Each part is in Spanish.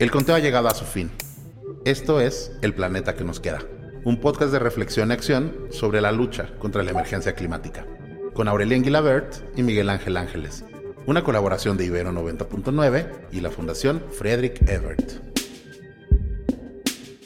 El conteo ha llegado a su fin. Esto es El Planeta que nos queda, un podcast de reflexión y acción sobre la lucha contra la emergencia climática, con Aurelien Guilabert y Miguel Ángel Ángeles, una colaboración de Ibero 90.9 y la Fundación Friedrich Ebert.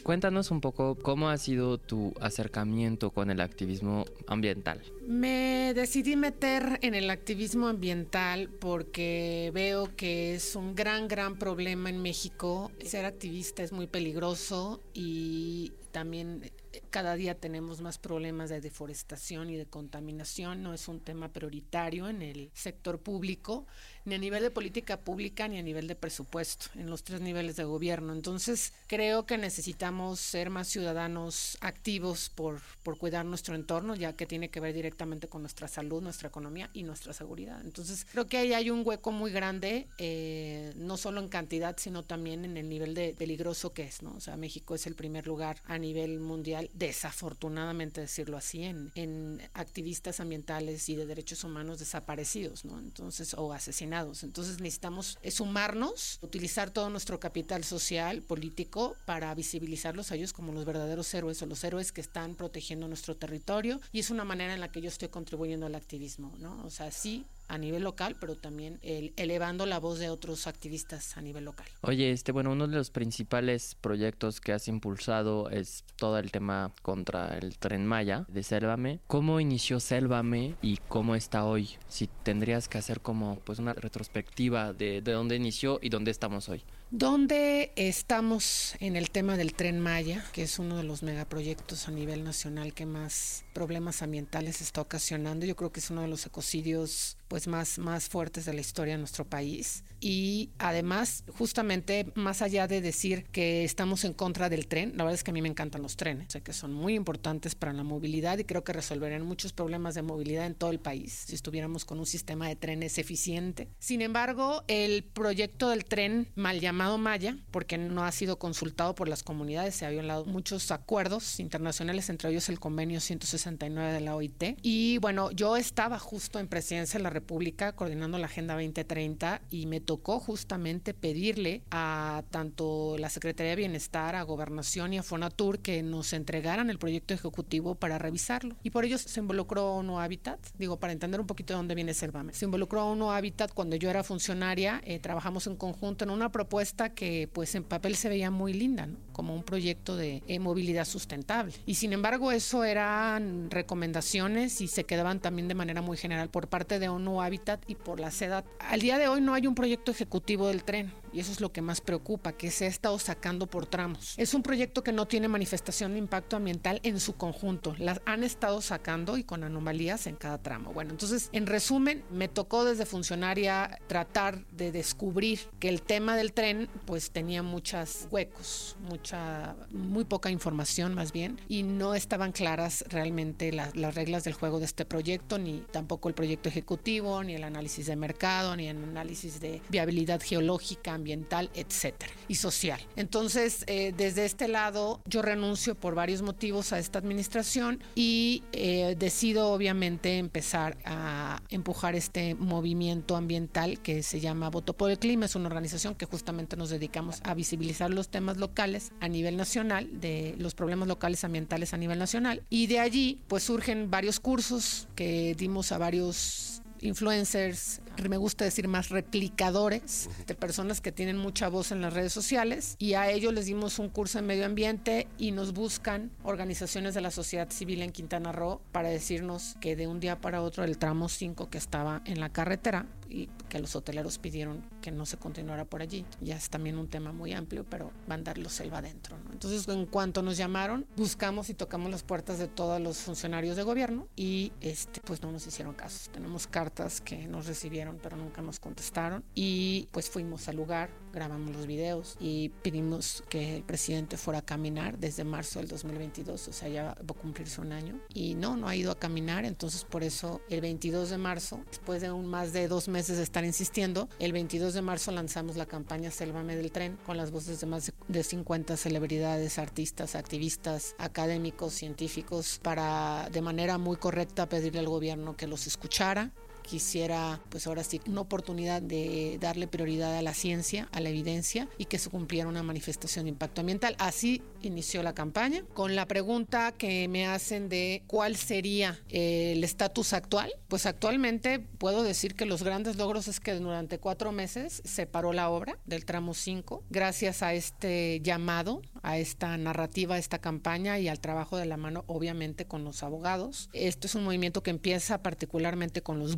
Cuéntanos un poco cómo ha sido tu acercamiento con el activismo ambiental. Me decidí meter en el activismo ambiental porque veo que es un gran, gran problema en México. Ser activista es muy peligroso y también cada día tenemos más problemas de deforestación y de contaminación. No es un tema prioritario en el sector público ni a nivel de política pública ni a nivel de presupuesto en los tres niveles de gobierno. Entonces, creo que necesitamos ser más ciudadanos activos por, por cuidar nuestro entorno, ya que tiene que ver directamente con nuestra salud, nuestra economía y nuestra seguridad. Entonces, creo que ahí hay un hueco muy grande, eh, no solo en cantidad, sino también en el nivel de peligroso que es, ¿no? O sea, México es el primer lugar a nivel mundial, desafortunadamente decirlo así, en, en activistas ambientales y de derechos humanos desaparecidos, ¿no? Entonces, o asesinados entonces necesitamos sumarnos, utilizar todo nuestro capital social, político, para visibilizarlos a ellos como los verdaderos héroes o los héroes que están protegiendo nuestro territorio. Y es una manera en la que yo estoy contribuyendo al activismo, ¿no? O sea, sí, a nivel local, pero también el, elevando la voz de otros activistas a nivel local. Oye, este, bueno, uno de los principales proyectos que has impulsado es todo el tema contra el tren Maya de Sélvame. ¿Cómo inició Sélvame y cómo está hoy? Si tendrías que hacer como pues una retrospectiva de, de dónde inició y dónde estamos hoy. ¿Dónde estamos en el tema del tren Maya, que es uno de los megaproyectos a nivel nacional que más problemas ambientales está ocasionando? Yo creo que es uno de los ecocidios pues más, más fuertes de la historia de nuestro país. Y además, justamente más allá de decir que estamos en contra del tren, la verdad es que a mí me encantan los trenes, sé que son muy importantes para la movilidad y creo que resolverían muchos problemas de movilidad en todo el país si estuviéramos con un sistema de trenes eficiente. Sin embargo, el proyecto del tren mal llamado Maya, porque no ha sido consultado por las comunidades, se habían dado muchos acuerdos internacionales, entre ellos el convenio 169 de la OIT. Y bueno, yo estaba justo en presidencia de la República coordinando la Agenda 2030 y me tocó justamente pedirle a tanto la Secretaría de Bienestar, a Gobernación y a Fonatur que nos entregaran el proyecto ejecutivo para revisarlo. Y por ello se involucró ONU Habitat, digo, para entender un poquito de dónde viene Selvame. Se involucró ONU Habitat cuando yo era funcionaria, eh, trabajamos en conjunto en una propuesta que pues en papel se veía muy linda, ¿no? como un proyecto de eh, movilidad sustentable. Y sin embargo eso eran recomendaciones y se quedaban también de manera muy general por parte de ONU Hábitat y por la SEDAT. Al día de hoy no hay un proyecto ejecutivo del tren y eso es lo que más preocupa, que se ha estado sacando por tramos. Es un proyecto que no tiene manifestación de impacto ambiental en su conjunto. Las han estado sacando y con anomalías en cada tramo. Bueno, entonces, en resumen, me tocó desde funcionaria tratar de descubrir que el tema del tren pues tenía muchos huecos, mucha, muy poca información más bien, y no estaban claras realmente las reglas del juego de este proyecto, ni tampoco el proyecto ejecutivo, ni el análisis de mercado, ni el análisis de viabilidad geológica, ambiental, etcétera, y social. Entonces, eh, desde este lado, yo renuncio por varios motivos a esta administración y eh, decido, obviamente, empezar a empujar este movimiento ambiental que se llama Voto por el Clima. Es una organización que justamente nos dedicamos a visibilizar los temas locales a nivel nacional, de los problemas locales ambientales a nivel nacional. Y de allí, pues surgen varios cursos que dimos a varios influencers, me gusta decir más replicadores de personas que tienen mucha voz en las redes sociales y a ellos les dimos un curso en medio ambiente y nos buscan organizaciones de la sociedad civil en Quintana Roo para decirnos que de un día para otro el tramo 5 que estaba en la carretera y que los hoteleros pidieron que no se continuara por allí. Ya es también un tema muy amplio, pero van a darlo selva adentro. Entonces, en cuanto nos llamaron, buscamos y tocamos las puertas de todos los funcionarios de gobierno y este, pues no nos hicieron caso. Tenemos cartas que nos recibieron, pero nunca nos contestaron y pues fuimos al lugar, grabamos los videos y pedimos que el presidente fuera a caminar desde marzo del 2022, o sea, ya va a cumplirse un año y no, no ha ido a caminar, entonces por eso el 22 de marzo, después de un más de dos meses de estar insistiendo, el 22 de marzo lanzamos la campaña Sélvame del Tren con las voces de más de 50 celebridades, artistas, activistas, académicos, científicos, para de manera muy correcta pedirle al gobierno que los escuchara, quisiera, pues ahora sí, una oportunidad de darle prioridad a la ciencia, a la evidencia y que se cumpliera una manifestación de impacto ambiental. Así inició la campaña con la pregunta que me hacen de cuál sería el estatus actual. Pues actualmente puedo decir que los grandes logros es que durante cuatro meses se paró la obra del tramo 5 gracias a este llamado, a esta narrativa, a esta campaña y al trabajo de la mano, obviamente, con los abogados. Esto es un movimiento que empieza particularmente con los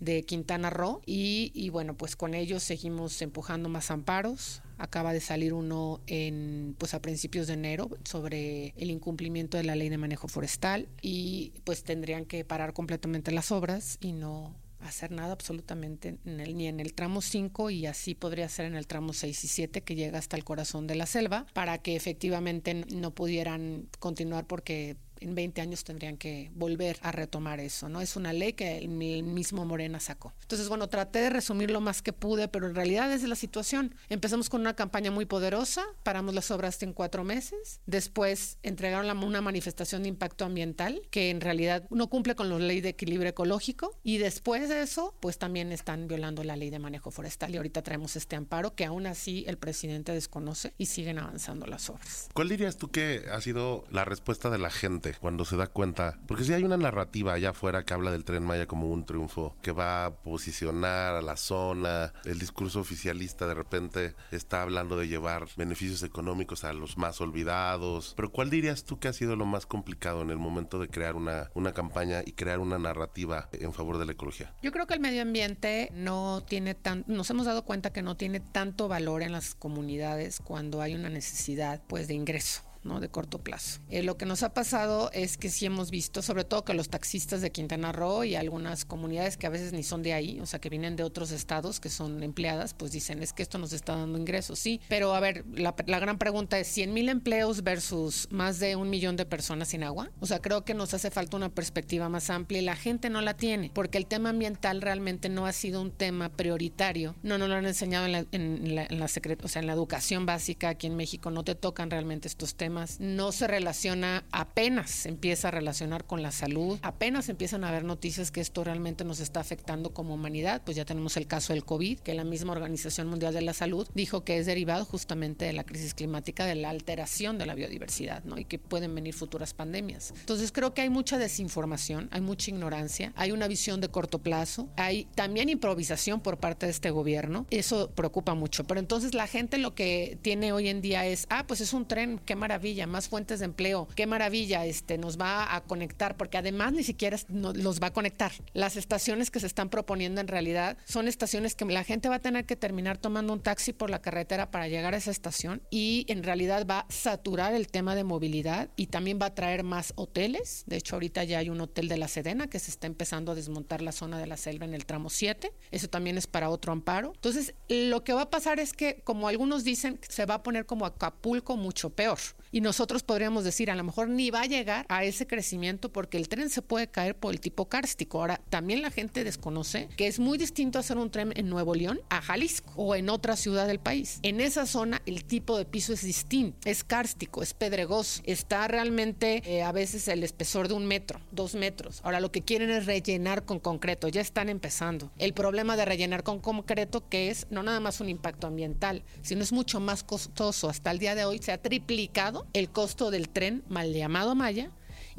de Quintana Roo y, bueno, pues con ellos seguimos empujando más amparos. Acaba de salir uno en pues a principios de enero sobre el incumplimiento de la ley de manejo forestal y pues tendrían que parar completamente las obras y no hacer nada absolutamente ni en el tramo 5 y así podría ser en el tramo 6 y 7 que llega hasta el corazón de la selva para que efectivamente no pudieran continuar porque en 20 años tendrían que volver a retomar eso, ¿no? Es una ley que el mismo Morena sacó. Entonces, bueno, traté de resumir lo más que pude, pero en realidad es la situación. Empezamos con una campaña muy poderosa, paramos las obras en cuatro meses, después entregaron una manifestación de impacto ambiental que en realidad no cumple con la ley de equilibrio ecológico y después de eso, pues también están violando la ley de manejo forestal y ahorita traemos este amparo que aún así el presidente desconoce y siguen avanzando las obras. ¿Cuál dirías tú que ha sido la respuesta de la gente? Cuando se da cuenta, porque si hay una narrativa allá afuera que habla del tren Maya como un triunfo, que va a posicionar a la zona, el discurso oficialista de repente está hablando de llevar beneficios económicos a los más olvidados, pero ¿cuál dirías tú que ha sido lo más complicado en el momento de crear una, una campaña y crear una narrativa en favor de la ecología? Yo creo que el medio ambiente no tiene tan, nos hemos dado cuenta que no tiene tanto valor en las comunidades cuando hay una necesidad pues de ingreso ¿no? de corto plazo. Eh, lo que nos ha pasado es que sí hemos visto, sobre todo que los taxistas de Quintana Roo y algunas comunidades que a veces ni son de ahí, o sea, que vienen de otros estados, que son empleadas, pues dicen, es que esto nos está dando ingresos, sí. Pero a ver, la, gran pregunta es, 100 mil empleos versus más de un millón de personas sin agua. O sea, creo que nos hace falta una perspectiva más amplia y la gente no la tiene, porque el tema ambiental realmente no ha sido un tema prioritario. No nos lo han enseñado en la, la o sea, en la educación básica aquí en México, no te tocan realmente estos temas no se relaciona, apenas empieza a relacionar con la salud, apenas empiezan a haber noticias que esto realmente nos está afectando como humanidad, pues ya tenemos el caso del COVID, que la misma Organización Mundial de la Salud dijo que es derivado justamente de la crisis climática, de la alteración de la biodiversidad, ¿no? Y que pueden venir futuras pandemias. Entonces creo que hay mucha desinformación, hay mucha ignorancia, hay una visión de corto plazo, hay también improvisación por parte de este gobierno, eso preocupa mucho, pero entonces la gente lo que tiene hoy en día es, ah, pues es un tren, qué maravilla más fuentes de empleo, qué maravilla, este, nos va a conectar, porque además ni siquiera los va a conectar. Las estaciones que se están proponiendo en realidad son estaciones que la gente va a tener que terminar tomando un taxi por la carretera para llegar a esa estación y en realidad va a saturar el tema de movilidad y también va a traer más hoteles. De hecho, ahorita ya hay un hotel de la Sedena que se está empezando a desmontar la zona de la selva en el tramo 7. Eso también es para otro amparo. Entonces, lo que va a pasar es que, como algunos dicen, se va a poner como Acapulco mucho peor. Y nosotros podríamos decir, a lo mejor ni va a llegar a ese crecimiento porque el tren se puede caer por el tipo kárstico. Ahora, también la gente desconoce que es muy distinto hacer un tren en Nuevo León a Jalisco o en otra ciudad del país. En esa zona el tipo de piso es distinto, es kárstico, es pedregoso, está realmente eh, a veces el espesor de un metro, dos metros. Ahora lo que quieren es rellenar con concreto, ya están empezando. El problema de rellenar con concreto que es no nada más un impacto ambiental, sino es mucho más costoso. Hasta el día de hoy se ha triplicado el costo del tren mal llamado Maya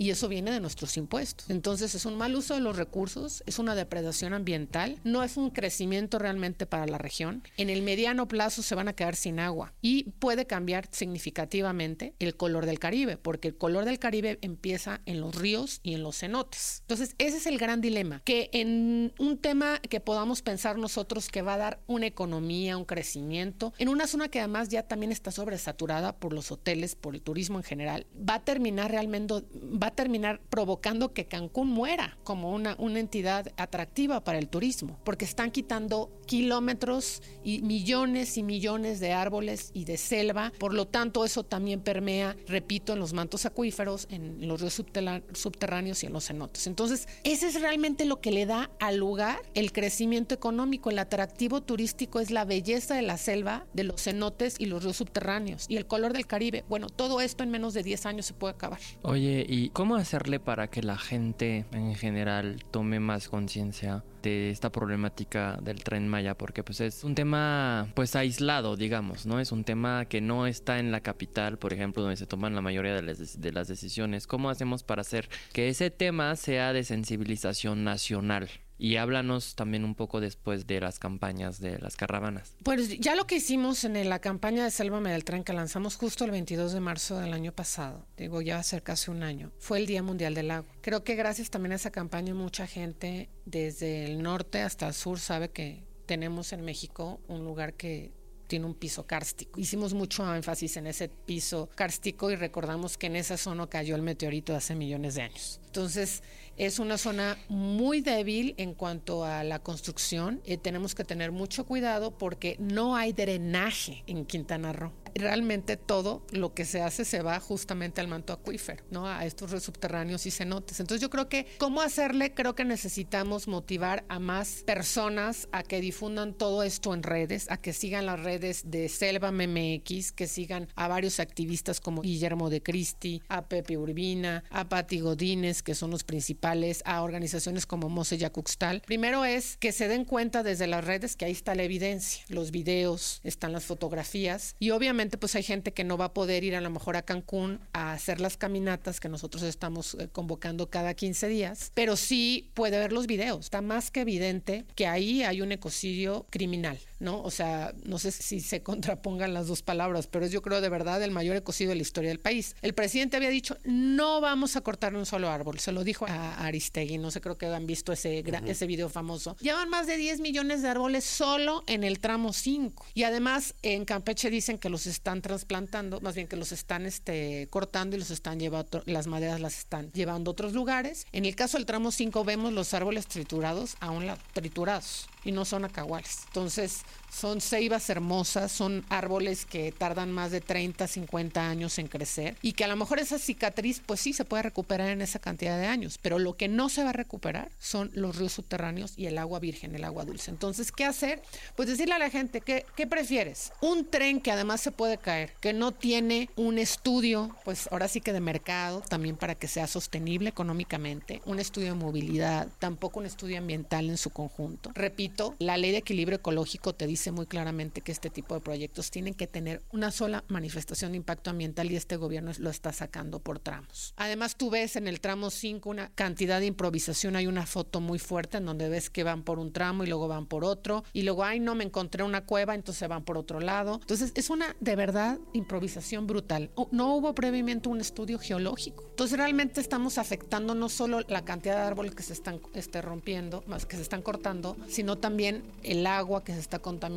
y eso viene de nuestros impuestos. Entonces es un mal uso de los recursos, es una depredación ambiental, no es un crecimiento realmente para la región. En el mediano plazo se van a quedar sin agua y puede cambiar significativamente el color del Caribe, porque el color del Caribe empieza en los ríos y en los cenotes. Entonces ese es el gran dilema, que en un tema que podamos pensar nosotros que va a dar una economía, un crecimiento, en una zona que además ya también está sobresaturada por los hoteles, por el turismo en general, va a terminar realmente va terminar provocando que Cancún muera como una, una entidad atractiva para el turismo, porque están quitando kilómetros y millones y millones de árboles y de selva. Por lo tanto, eso también permea, repito, en los mantos acuíferos, en los ríos subterráneos y en los cenotes. Entonces, ese es realmente lo que le da al lugar el crecimiento económico. El atractivo turístico es la belleza de la selva, de los cenotes y los ríos subterráneos y el color del Caribe. Bueno, todo esto en menos de 10 años se puede acabar. Oye, y cómo hacerle para que la gente en general tome más conciencia de esta problemática del tren Maya? Porque pues es un tema pues aislado, digamos, ¿no? Es un tema que no está en la capital, por ejemplo, donde se toman la mayoría de las, de las decisiones. ¿Cómo hacemos para hacer que ese tema sea de sensibilización nacional? Y háblanos también un poco después de las campañas de las caravanas. Pues ya lo que hicimos en la campaña de Sélvame del Tren que lanzamos justo el 22 de marzo del año pasado, digo ya va a ser casi un año, fue el Día Mundial del Agua. Creo que gracias también a esa campaña mucha gente desde el norte hasta el sur sabe que tenemos en México un lugar que tiene un piso kárstico. Hicimos mucho énfasis en ese piso kárstico y recordamos que en esa zona cayó el meteorito hace millones de años. Entonces, es una zona muy débil en cuanto a la construcción. eh, tenemos que tener mucho cuidado porque no hay drenaje en Quintana Roo realmente todo lo que se hace se va justamente al manto acuífero, ¿no? A estos subterráneos y cenotes. Entonces yo creo que, ¿cómo hacerle? Creo que necesitamos motivar a más personas a que difundan todo esto en redes, a que sigan las redes de Selva MMX, que sigan a varios activistas como Guillermo de Cristi, a Pepe Urbina, a Pati Godínez, que son los principales, a organizaciones como Mose Yacuxtal. Primero es que se den cuenta desde las redes que ahí está la evidencia, los videos, están las fotografías y obviamente pues hay gente que no va a poder ir a lo mejor a Cancún a hacer las caminatas que nosotros estamos eh, convocando cada 15 días, pero sí puede ver los videos. Está más que evidente que ahí hay un ecocidio criminal, ¿no? O sea, no sé si se contrapongan las dos palabras, pero es yo creo de verdad el mayor ecocidio de la historia del país. El presidente había dicho, no vamos a cortar un solo árbol, se lo dijo a Aristegui, no sé, creo que han visto ese, ese video famoso. Llevan más de 10 millones de árboles solo en el tramo 5. Y además en Campeche dicen que los están trasplantando, más bien que los están este, cortando y los están llevando, las maderas las están llevando a otros lugares. En el caso del tramo 5 vemos los árboles triturados, aún la, triturados y no son acahuales. Entonces, son ceibas hermosas, son árboles que tardan más de 30, 50 años en crecer y que a lo mejor esa cicatriz, pues sí, se puede recuperar en esa cantidad de años, pero lo que no se va a recuperar son los ríos subterráneos y el agua virgen, el agua dulce. Entonces, ¿qué hacer? Pues decirle a la gente, que, ¿qué prefieres? Un tren que además se puede caer, que no tiene un estudio, pues ahora sí que de mercado, también para que sea sostenible económicamente, un estudio de movilidad, tampoco un estudio ambiental en su conjunto. Repito, la ley de equilibrio ecológico te dice muy claramente que este tipo de proyectos tienen que tener una sola manifestación de impacto ambiental y este gobierno lo está sacando por tramos. Además, tú ves en el tramo 5 una cantidad de improvisación. Hay una foto muy fuerte en donde ves que van por un tramo y luego van por otro. Y luego, ay, no me encontré una cueva, entonces van por otro lado. Entonces, es una de verdad improvisación brutal. No hubo previamente un estudio geológico. Entonces, realmente estamos afectando no solo la cantidad de árboles que se están este, rompiendo, más que se están cortando, sino también el agua que se está contaminando,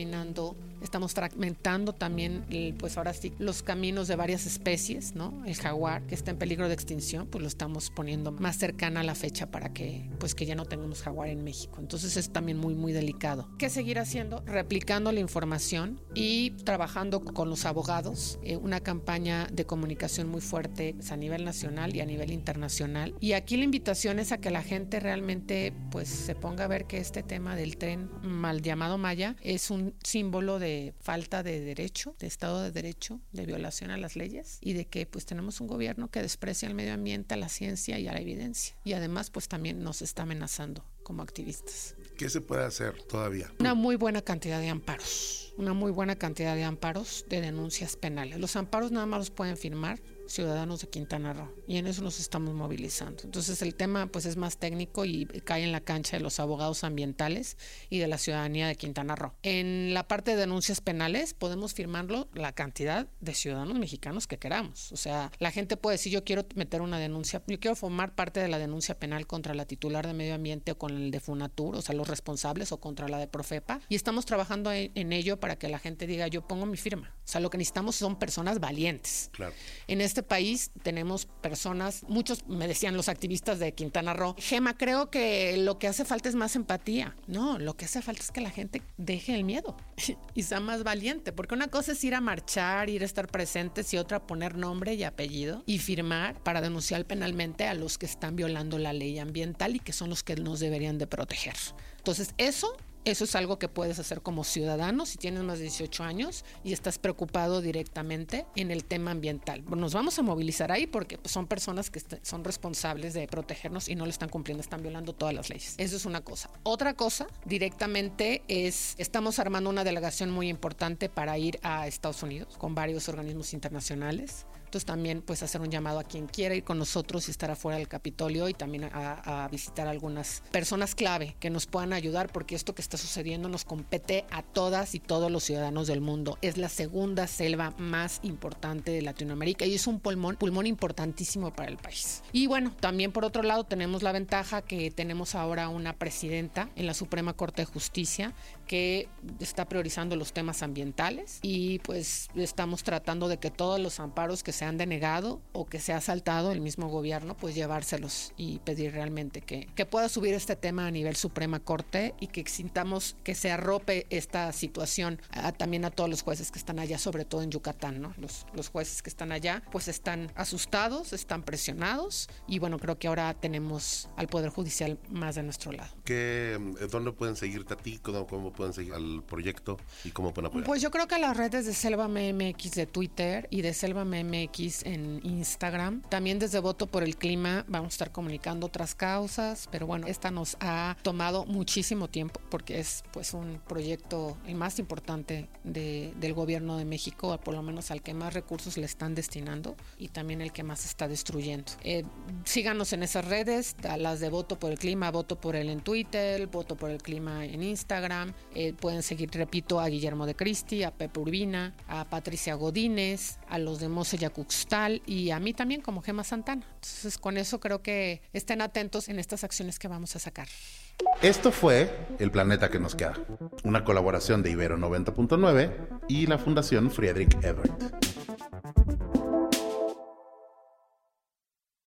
estamos fragmentando también, pues ahora sí, los caminos de varias especies, ¿no? El jaguar, que está en peligro de extinción, pues lo estamos poniendo más cercana a la fecha para que, pues que ya no tengamos jaguar en México. Entonces es también muy, muy delicado. ¿Qué seguir haciendo? Replicando la información y trabajando con los abogados, eh, una campaña de comunicación muy fuerte pues, a nivel nacional y a nivel internacional. Y aquí la invitación es a que la gente realmente, pues se ponga a ver que este tema del tren mal llamado Maya es un símbolo de falta de derecho, de Estado de Derecho, de violación a las leyes y de que pues tenemos un gobierno que desprecia el medio ambiente, a la ciencia y a la evidencia. Y además pues también nos está amenazando como activistas. ¿Qué se puede hacer todavía? Una muy buena cantidad de amparos, una muy buena cantidad de amparos de denuncias penales. Los amparos nada más los pueden firmar ciudadanos de Quintana Roo y en eso nos estamos movilizando. Entonces el tema pues es más técnico y cae en la cancha de los abogados ambientales y de la ciudadanía de Quintana Roo. En la parte de denuncias penales podemos firmarlo la cantidad de ciudadanos mexicanos que queramos. O sea, la gente puede decir yo quiero meter una denuncia, yo quiero formar parte de la denuncia penal contra la titular de medio ambiente o con el de Funatur, o sea, los responsables o contra la de Profepa y estamos trabajando en ello para que la gente diga yo pongo mi firma. O sea, lo que necesitamos son personas valientes. Claro. En este país tenemos personas, muchos me decían los activistas de Quintana Roo, Gema, creo que lo que hace falta es más empatía. No, lo que hace falta es que la gente deje el miedo y sea más valiente, porque una cosa es ir a marchar, ir a estar presentes y otra poner nombre y apellido y firmar para denunciar penalmente a los que están violando la ley ambiental y que son los que nos deberían de proteger. Entonces, eso Eso es algo que puedes hacer como ciudadano si tienes más de 18 años y estás preocupado directamente en el tema ambiental. Nos vamos a movilizar ahí porque pues, son personas que son responsables de protegernos y no lo están cumpliendo, están violando todas las leyes. Eso es una cosa. Otra cosa, directamente, es, estamos armando una delegación muy importante para ir a Estados Unidos con varios organismos internacionales también pues hacer un llamado a quien quiera ir con nosotros y estar afuera del Capitolio y también a, visitar algunas personas clave que nos puedan ayudar porque esto que está sucediendo nos compete a todas y todos los ciudadanos del mundo. Es la segunda selva más importante de Latinoamérica y es un pulmón, pulmón importantísimo para el país. Y bueno, también por otro lado tenemos la ventaja que tenemos ahora una presidenta en la Suprema Corte de Justicia que está priorizando los temas ambientales y pues estamos tratando de que todos los amparos que se han denegado o que se ha saltado el mismo gobierno, pues llevárselos y pedir realmente que, que pueda subir este tema a nivel Suprema Corte y que exintamos que se arrope esta situación también a todos los jueces que están allá, sobre todo en Yucatán, ¿no? Los, los jueces que están allá pues están asustados, están presionados y bueno, creo que ahora tenemos al Poder Judicial más de nuestro lado. ¿Qué, eh, ¿Dónde pueden seguirte a ti? ¿Cómo, cómo pueden seguir al proyecto y cómo pueden apoyar? Pues yo creo que las redes de Selva MX de Twitter y de Selva MX en Instagram. También desde Voto por el Clima vamos a estar comunicando otras causas, pero bueno, esta nos ha tomado muchísimo tiempo porque es pues un proyecto el más importante de, del gobierno de México, por lo menos al que más recursos le están destinando y también el que más está destruyendo. Eh, síganos en esas redes, las de Voto por el Clima, Voto por él en Twitter, Voto por el Clima en Instagram. Eh, pueden seguir, repito, a Guillermo de Cristi, a Pepe Urbina, a Patricia Godínez, a los de Mose Yacuxtal y a mí también como Gema Santana. Entonces, con eso creo que estén atentos en estas acciones que vamos a sacar. Esto fue El Planeta que nos queda, una colaboración de Ibero 90.9 y la Fundación Friedrich Ebert.